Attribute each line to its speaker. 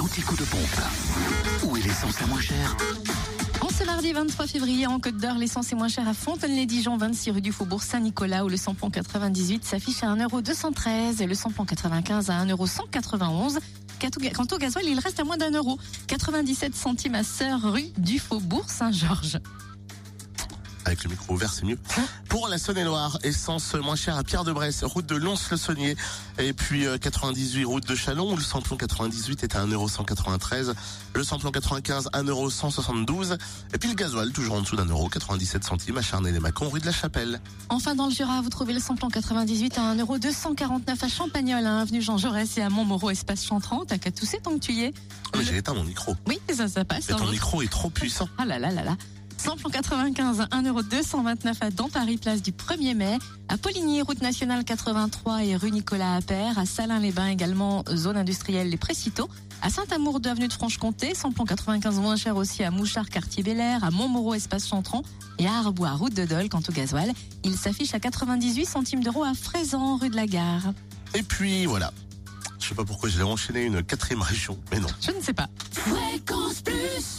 Speaker 1: l'anti-coup de pompe. Où est l'essence la moins chère
Speaker 2: En ce mardi 23 février, en Côte d'Or, l'essence est moins chère à Fontaine-les-Dijon, 26 rue du Faubourg Saint-Nicolas, où le samplon 98 s'affiche à 1,213€ et le samplon 95 à 1,191€. Quant au gasoil, il reste à moins d'un euro. 97 centimes à Sœur, rue du Faubourg Saint-Georges.
Speaker 3: Avec le micro ouvert, c'est mieux. Pour la Saône-et-Loire, essence moins chère à Pierre-de-Bresse, route de Lons-le-Saunier, et puis euh, 98 route de Chalon, où le samplon 98 est à 1,193€, le samplon 95 1,172€, et puis le gasoil, toujours en dessous d'un euro, 97 centimes à Charnay-les-Macons, rue de la Chapelle.
Speaker 2: Enfin, dans le Jura, vous trouvez le samplon 98 à 1,249€ à Champagnol, à avenue Jean Jaurès et à Montmoreau, espace Champ 30, à Catousset, tant que tu y es.
Speaker 3: Ah, mais j'ai éteint mon micro.
Speaker 2: Oui, ça, ça passe.
Speaker 3: Et
Speaker 2: hein.
Speaker 3: ton micro est trop puissant.
Speaker 2: Ah là là là là. Samplon 95, 1,229€ à dans Paris, place du 1er mai. À Poligny, route nationale 83 et rue Nicolas Appert. À Salins-les-Bains également, zone industrielle Les Précitaux. À Saint-Amour, avenue de Franche-Comté. Samplon 95 moins cher aussi à Mouchard, quartier Bel Air. À Montmoreau, espace Chantran. Et à Arbois, route de Dole. Quant au gasoil, il s'affiche à 98 centimes d'euros à Fraisan, rue de la Gare.
Speaker 3: Et puis voilà. Je sais pas pourquoi j'ai enchaîné une quatrième région, mais non.
Speaker 2: Je ne sais pas.
Speaker 1: Fréquence Plus